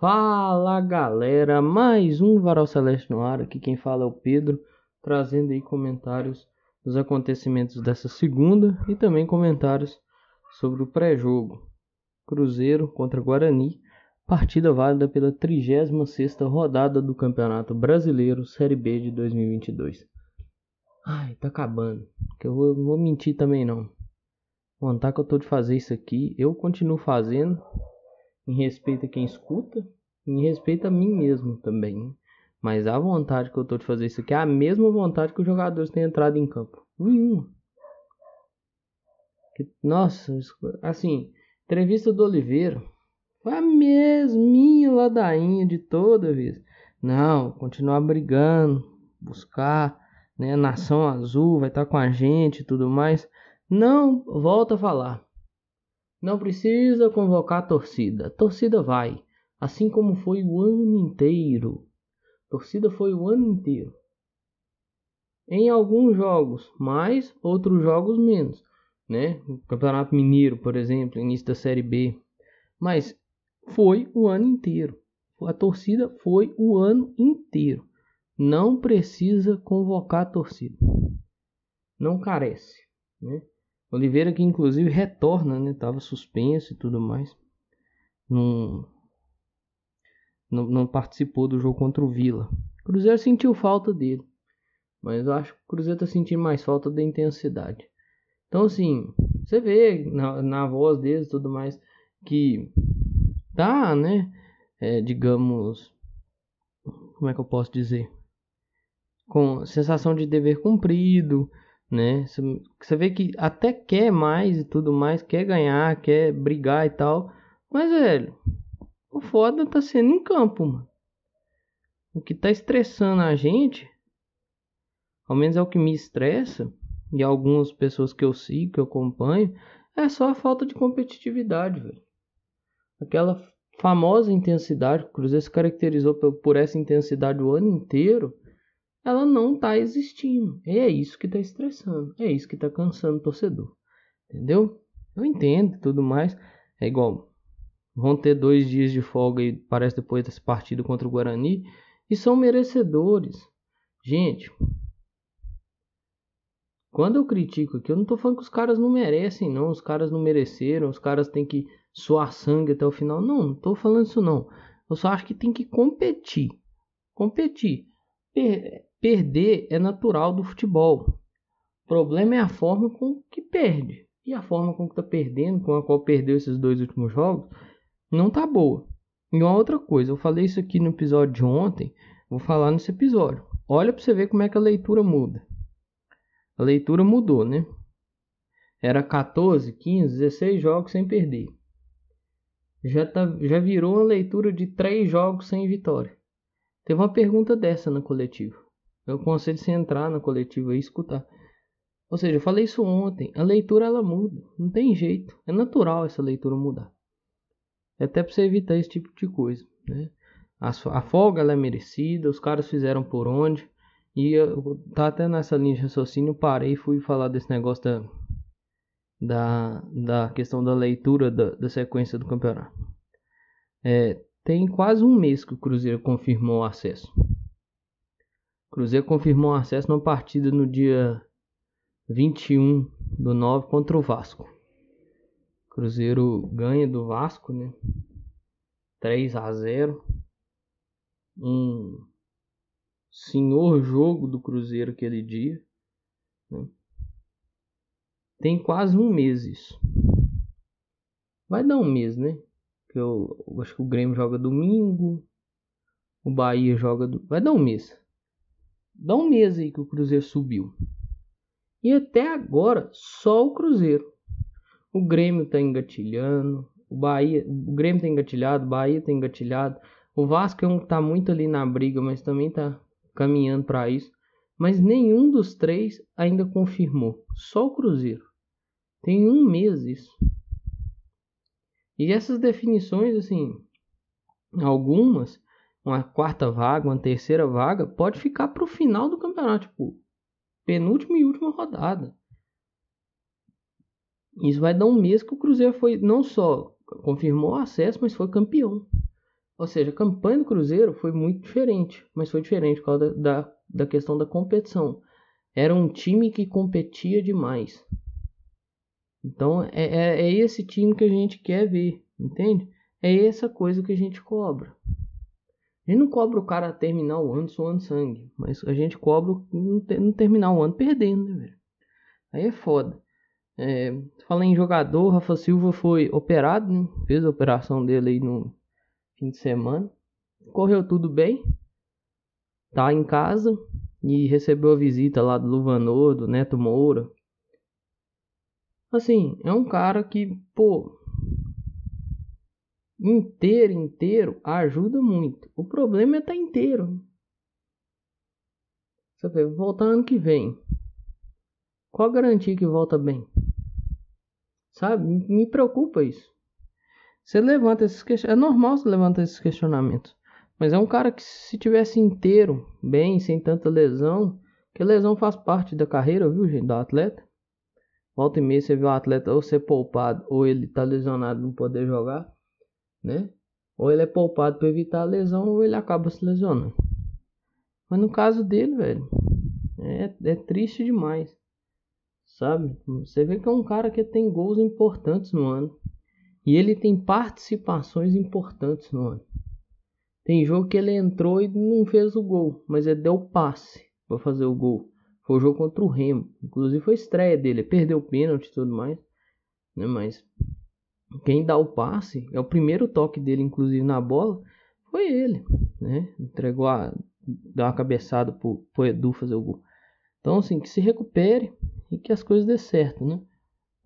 Fala galera, mais um Varal Celeste no ar. Aqui quem fala é o Pedro, trazendo aí comentários dos acontecimentos dessa segunda e também comentários sobre o pré-jogo. Cruzeiro contra Guarani, partida válida pela 36ª rodada do Campeonato Brasileiro Série B de 2022. Ai, tá acabando, que eu vou, vou mentir também não. Vontade que eu tô de fazer isso aqui, eu continuo fazendo, em respeito a quem escuta, em respeito a mim mesmo também. Mas a vontade que eu tô de fazer isso aqui é a mesma vontade que os jogadores têm entrado em campo. Nenhuma. Nossa, assim, entrevista do Oliveira foi a mesminha ladainha de toda vez. Não, continuar brigando, buscar, né? Nação Azul vai estar tá com a gente e tudo mais. Não, volta a falar. Não precisa convocar a torcida. A torcida vai. Assim como foi o ano inteiro. A torcida foi o ano inteiro. Em alguns jogos, mais, outros jogos menos. Né? O Campeonato Mineiro, por exemplo, início da Série B. Mas foi o ano inteiro. A torcida foi o ano inteiro. Não precisa convocar a torcida. Não carece. Né? Oliveira que inclusive retorna, né? Tava suspenso e tudo mais. Não, não, participou do jogo contra o Vila. O Cruzeiro sentiu falta dele. Mas eu acho que o Cruzeiro tá sentindo mais falta da intensidade. Então assim, você vê na, na voz deles e tudo mais que tá, né? É, digamos, como é que eu posso dizer? Com sensação de dever cumprido, né? Você vê que até quer mais e tudo mais, quer ganhar, quer brigar e tal. Mas, velho, o foda tá sendo em campo, mano. O que tá estressando a gente, ao menos é o que me estressa, e algumas pessoas que eu sigo, que eu acompanho, é só a falta de competitividade, velho. Aquela famosa intensidade, o Cruzeiro se caracterizou por essa intensidade o ano inteiro ela não está existindo. E é isso que está estressando, é isso que está cansando o torcedor. Entendeu? Eu entendo tudo mais. É igual, vão ter dois dias de folga e parece depois desse partido contra o Guarani e são merecedores. Gente, quando eu critico aqui, eu não estou falando que os caras não merecem, não. Os caras não mereceram, os caras têm que suar sangue até o final. Não, não estou falando isso, não. Eu só acho que tem que competir. Competir. Perder é natural do futebol. O problema é a forma com que perde. E a forma com que está perdendo, com a qual perdeu esses dois últimos jogos, não tá boa. E uma outra coisa, eu falei isso aqui no episódio de ontem, vou falar nesse episódio. Olha para você ver como é que a leitura muda. A leitura mudou, né? Era 14, 15, 16 jogos sem perder. Já, tá, já virou uma leitura de 3 jogos sem vitória. Teve uma pergunta dessa na coletiva. Eu aconselho você entrar na coletiva e escutar. Ou seja, eu falei isso ontem. A leitura ela muda. Não tem jeito. É natural essa leitura mudar. É até para você evitar esse tipo de coisa. Né? A, a folga ela é merecida. Os caras fizeram por onde. E eu tá até nessa linha de raciocínio. Parei e fui falar desse negócio da, da, da questão da leitura da, da sequência do campeonato. É, tem quase um mês que o Cruzeiro confirmou o acesso. Cruzeiro confirmou acesso na partida no dia 21 do 9 contra o Vasco. Cruzeiro ganha do Vasco, né? 3 a 0. Um senhor jogo do Cruzeiro aquele dia. Né? Tem quase um mês isso. Vai dar um mês, né? Que eu, eu acho que o Grêmio joga domingo. O Bahia joga. Do... Vai dar um mês. Dá um mês aí que o Cruzeiro subiu. E até agora, só o Cruzeiro. O Grêmio tá engatilhando. O Bahia, o Grêmio tá engatilhado, o Bahia tá engatilhado. O Vasco é um que tá muito ali na briga, mas também tá caminhando para isso. Mas nenhum dos três ainda confirmou. Só o Cruzeiro. Tem um mês isso. E essas definições, assim, algumas uma quarta vaga, uma terceira vaga, pode ficar para o final do campeonato, tipo, penúltima e última rodada. Isso vai dar um mês que o Cruzeiro foi não só confirmou o acesso, mas foi campeão. Ou seja, a campanha do Cruzeiro foi muito diferente, mas foi diferente por causa da, da, da questão da competição. Era um time que competia demais. Então é, é, é, esse time que a gente quer ver, entende? É essa coisa que a gente cobra. A gente não cobra o cara terminar o ano suando sangue, mas a gente cobra não terminar o ano perdendo, né, velho? Aí é foda. É, falando em jogador, Rafa Silva foi operado, né? fez a operação dele aí no fim de semana. Correu tudo bem. Tá em casa e recebeu a visita lá do Luvanor, do Neto Moura. Assim, é um cara que, pô, inteiro, inteiro, ajuda muito. O problema é estar tá inteiro. Você vê, voltar ano que vem. Qual a garantia que volta bem? Sabe? Me preocupa isso. Você levanta esses questionamentos. É normal você levantar esses questionamentos. Mas é um cara que se tivesse inteiro, bem, sem tanta lesão, que lesão faz parte da carreira, viu, gente, do atleta. Volta e meia você vê o atleta ou ser poupado, ou ele tá lesionado não poder jogar, né? Ou ele é poupado para evitar a lesão, ou ele acaba se lesionando. Mas no caso dele, velho, é, é triste demais. Sabe? Você vê que é um cara que tem gols importantes no ano. E ele tem participações importantes no ano. Tem jogo que ele entrou e não fez o gol, mas ele deu passe para fazer o gol. Foi o jogo contra o Remo. Inclusive foi estreia dele. perdeu o pênalti e tudo mais. Né? Mas quem dá o passe, é o primeiro toque dele, inclusive, na bola, foi ele. Né? Entregou a. Deu uma cabeçada pro, pro Edu fazer o gol. Então, assim, que se recupere e que as coisas dê certo, né?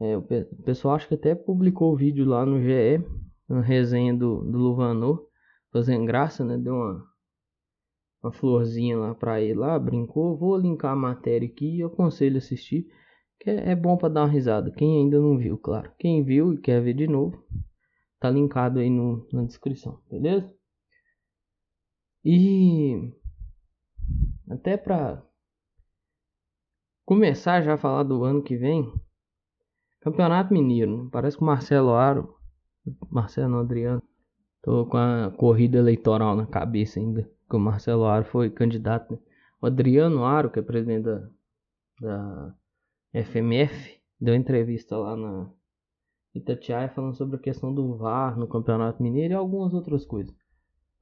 É, o pessoal acho que até publicou o vídeo lá no GE, uma resenha do, do Luvanor, fazendo graça, né? Deu uma, uma florzinha lá pra ele lá, brincou. Vou linkar a matéria aqui e aconselho assistir, que é, é bom para dar uma risada. Quem ainda não viu, claro. Quem viu e quer ver de novo, tá linkado aí no, na descrição, beleza? E até pra começar já a falar do ano que vem, Campeonato Mineiro. Né? Parece que o Marcelo Aro, Marcelo Adriano, tô com a corrida eleitoral na cabeça ainda, que o Marcelo Aro foi candidato. Né? O Adriano Aro, que é presidente da, da FMF, deu entrevista lá na Itatiaia falando sobre a questão do VAR no Campeonato Mineiro e algumas outras coisas.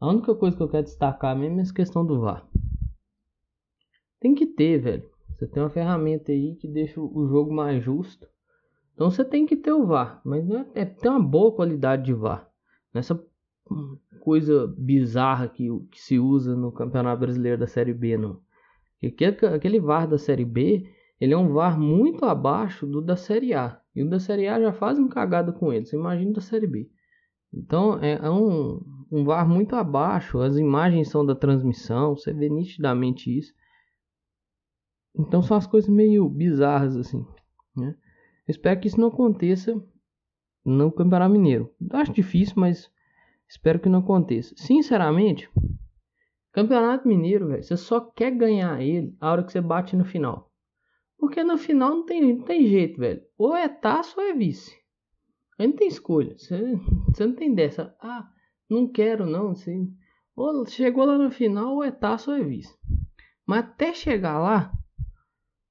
A única coisa que eu quero destacar mesmo é essa questão do VAR. Tem que ter, velho. Você tem uma ferramenta aí que deixa o jogo mais justo então você tem que ter o VAR, mas não é, é ter uma boa qualidade de VAR. Nessa coisa bizarra que, que se usa no Campeonato Brasileiro da Série B, não. Aquele, aquele VAR da Série B, ele é um VAR muito abaixo do da Série A. E o da Série A já faz um cagada com ele. Você imagina da Série B. Então é, é um, um VAR muito abaixo. As imagens são da transmissão. Você vê nitidamente isso. Então são as coisas meio bizarras assim. Né? Espero que isso não aconteça no Campeonato Mineiro. Acho difícil, mas espero que não aconteça. Sinceramente, Campeonato Mineiro, véio, você só quer ganhar ele a hora que você bate no final. Porque no final não tem, não tem jeito, velho. Ou é taça ou é vice. Aí não tem escolha. Você, você não tem dessa. Ah, não quero não. Você, ou chegou lá no final, ou é taça ou é vice. Mas até chegar lá,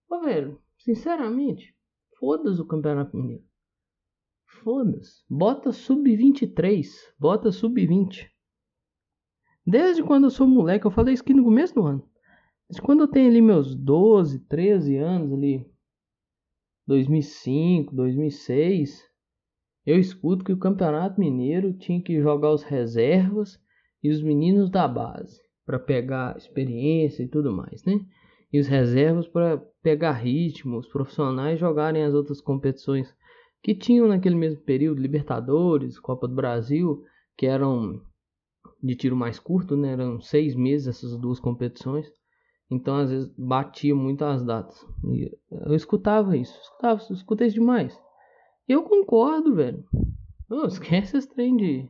ô, velho, sinceramente, Foda-se o Campeonato Mineiro. Foda-se. Bota sub-23. Bota sub-20. Desde quando eu sou moleque, eu falei isso aqui no começo do ano. Mas quando eu tenho ali meus 12, 13 anos ali, 2005, 2006, eu escuto que o Campeonato Mineiro tinha que jogar os reservas e os meninos da base para pegar experiência e tudo mais, né? e os reservas para pegar ritmo, os profissionais jogarem as outras competições que tinham naquele mesmo período, Libertadores, Copa do Brasil, que eram de tiro mais curto, né? Eram seis meses essas duas competições. Então, às vezes, batia muito as datas. E eu escutava isso. Escutava, escutei isso demais. Eu concordo, velho. Oh, esquece esse trem de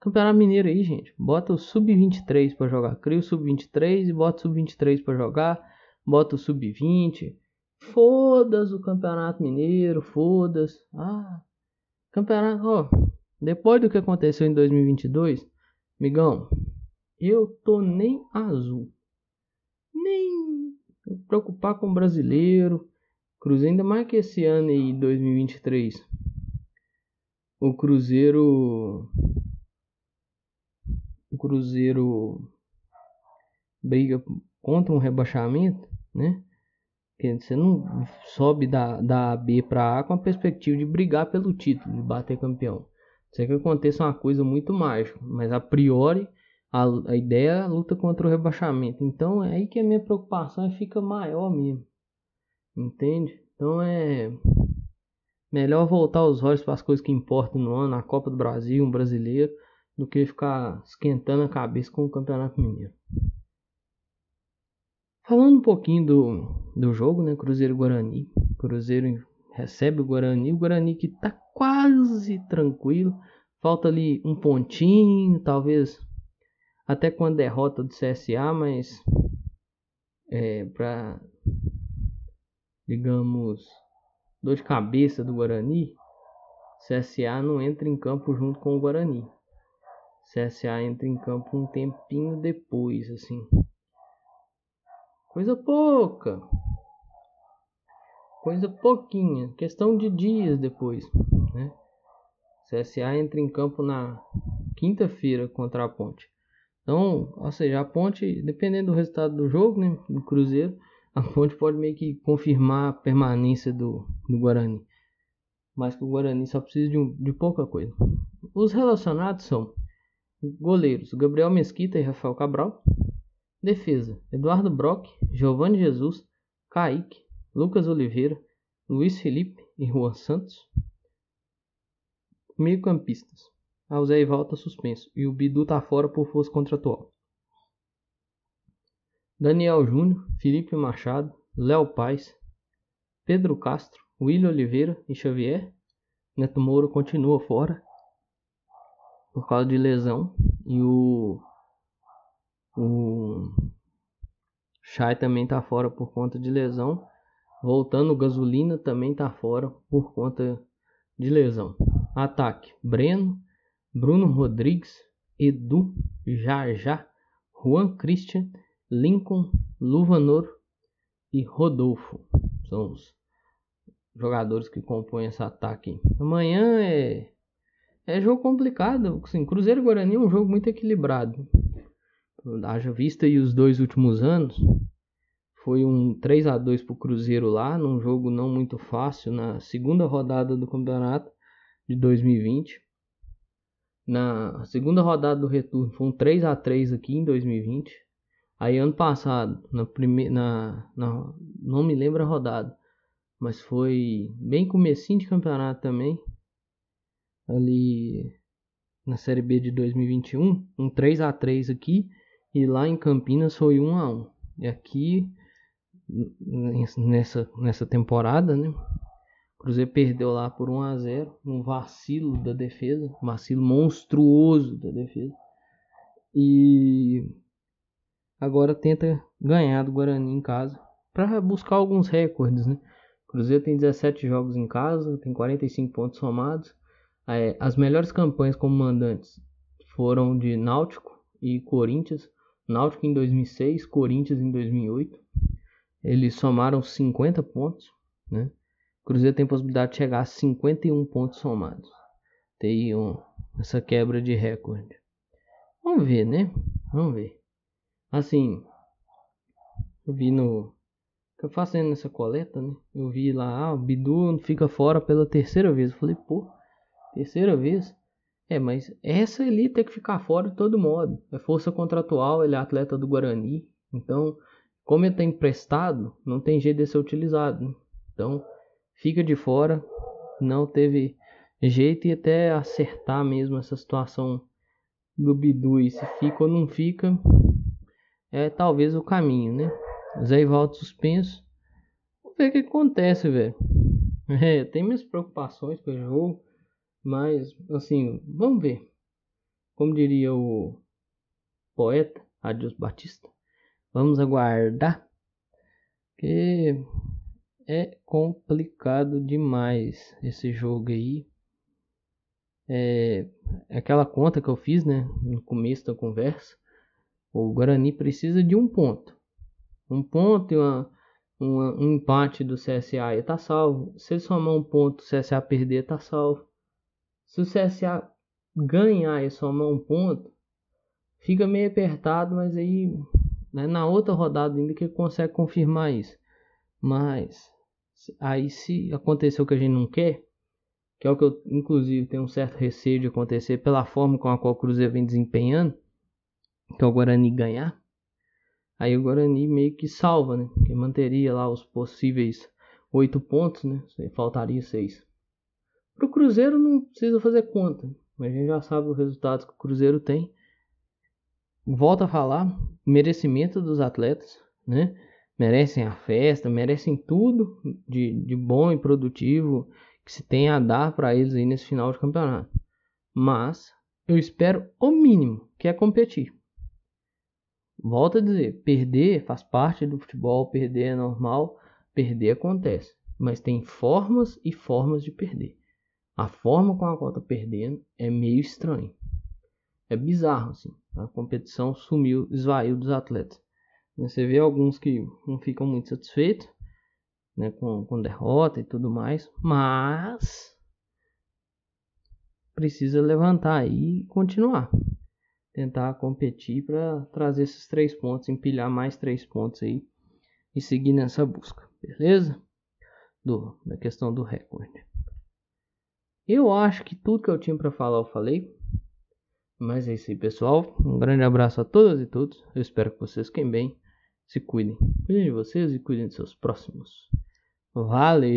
Campeonato Mineiro aí, gente. Bota o Sub-23 para jogar. Cria o Sub-23 e bota o Sub-23 para jogar. Bota o Sub-20. Foda-se o Campeonato Mineiro, foda-se. Ah, campeonato, ó. Depois do que aconteceu em 2022, Migão, eu tô nem azul. Nem preocupar com o brasileiro. Cruzeiro, ainda mais que esse ano aí, 2023. O Cruzeiro. O Cruzeiro briga contra um rebaixamento, né? Que você não sobe da, da B para A com a perspectiva de brigar pelo título, de bater campeão. Sei que aconteça uma coisa muito mágica, mas a priori a, a ideia é a luta contra o rebaixamento. Então é aí que a minha preocupação fica maior mesmo. Entende? Então é melhor voltar os olhos para as coisas que importam no ano, a Copa do Brasil, um brasileiro, do que ficar esquentando a cabeça com o Campeonato Mineiro. Falando um pouquinho do, do jogo, né? Cruzeiro Guarani. Cruzeiro recebe o Guarani. O Guarani que tá quase tranquilo. Falta ali um pontinho, talvez até com a derrota do CSA, mas é, para digamos dor de cabeça do Guarani, CSA não entra em campo junto com o Guarani. CSA entra em campo um tempinho depois, assim. Coisa pouca. Coisa pouquinha. Questão de dias depois. Né? CSA entra em campo na quinta-feira contra a Ponte. Então, ou seja, a Ponte, dependendo do resultado do jogo, né, do Cruzeiro, a Ponte pode meio que confirmar a permanência do, do Guarani. Mas que o Guarani só precisa de, um, de pouca coisa. Os relacionados são goleiros Gabriel Mesquita e Rafael Cabral, Defesa: Eduardo Brock, Giovanni Jesus, Kaique, Lucas Oliveira, Luiz Felipe e Juan Santos. Meio-campistas: Alzé volta suspenso e o Bidu tá fora por força contratual. Daniel Júnior, Felipe Machado, Léo Paz, Pedro Castro, William Oliveira e Xavier. Neto Moura continua fora por causa de lesão e o o Chay também está fora por conta de lesão. Voltando, Gasolina também está fora por conta de lesão. Ataque: Breno, Bruno Rodrigues, Edu, Jajá, Juan Christian, Lincoln, Luvanor e Rodolfo. São os jogadores que compõem esse ataque. Amanhã é, é jogo complicado. Cruzeiro e Guarani é um jogo muito equilibrado haja vista e os dois últimos anos, foi um 3 a 2 para o Cruzeiro lá, num jogo não muito fácil, na segunda rodada do campeonato de 2020. Na segunda rodada do retorno foi um 3 a 3 aqui em 2020. Aí ano passado, na primeira, na, na, não me lembro a rodada, mas foi bem comecinho de campeonato também. Ali na Série B de 2021, um 3 a 3 aqui e lá em Campinas foi 1 a 1 E aqui nessa, nessa temporada, né? Cruzeiro perdeu lá por 1 a 0 um vacilo da defesa, um vacilo monstruoso da defesa. E agora tenta ganhar do Guarani em casa para buscar alguns recordes, né? Cruzeiro tem 17 jogos em casa, tem 45 pontos somados. É, as melhores campanhas como mandantes foram de Náutico e Corinthians, Náutico em 2006, Corinthians em 2008. Eles somaram 50 pontos, né? Cruzeiro tem possibilidade de chegar a 51 pontos somados. Tem um, essa quebra de recorde. Vamos ver, né? Vamos ver. Assim, eu vi no. Eu fazendo essa coleta, né? Eu vi lá, ah, o Bidu fica fora pela terceira vez. Eu falei, pô, terceira vez? É, mas essa ali tem que ficar fora de todo modo. É força contratual, ele é atleta do Guarani. Então, como ele está emprestado, não tem jeito de ser utilizado. Né? Então, fica de fora. Não teve jeito e até acertar mesmo essa situação do Bidu. E se fica ou não fica, é talvez o caminho, né? Zé Ivaldo suspenso. Vamos ver o que acontece, velho. É, tem minhas preocupações com o jogo. Mas, assim, vamos ver. Como diria o poeta Adios Batista, vamos aguardar. Que é complicado demais esse jogo aí. É, é aquela conta que eu fiz, né, no começo da conversa. O Guarani precisa de um ponto. Um ponto e uma, uma, um empate do CSA e tá salvo. Se ele somar um ponto, o CSA perder, tá salvo. Se o CSA ganhar e somar um ponto, fica meio apertado, mas aí né, na outra rodada ainda que consegue confirmar isso. Mas aí se acontecer o que a gente não quer, que é o que eu inclusive tenho um certo receio de acontecer pela forma com a qual o Cruzeiro vem desempenhando, que é o Guarani ganhar. Aí o Guarani meio que salva, né? Que manteria lá os possíveis oito pontos, né? Faltaria seis. Pro Cruzeiro não precisa fazer conta. Mas a gente já sabe os resultados que o Cruzeiro tem. Volto a falar, merecimento dos atletas, né? Merecem a festa, merecem tudo de, de bom e produtivo que se tem a dar para eles aí nesse final de campeonato. Mas eu espero o mínimo, que é competir. Volto a dizer, perder faz parte do futebol, perder é normal, perder acontece. Mas tem formas e formas de perder. A forma com a qual tá perdendo é meio estranho. É bizarro, assim. A competição sumiu, esvaiu dos atletas. Você vê alguns que não ficam muito satisfeitos né, com, com derrota e tudo mais, mas precisa levantar aí e continuar. Tentar competir para trazer esses três pontos, empilhar mais três pontos aí e seguir nessa busca, beleza? Do, da questão do recorde. Eu acho que tudo que eu tinha para falar eu falei. Mas é isso aí, pessoal. Um grande abraço a todas e todos. Eu espero que vocês fiquem bem. Se cuidem. Cuidem de vocês e cuidem de seus próximos. Valeu!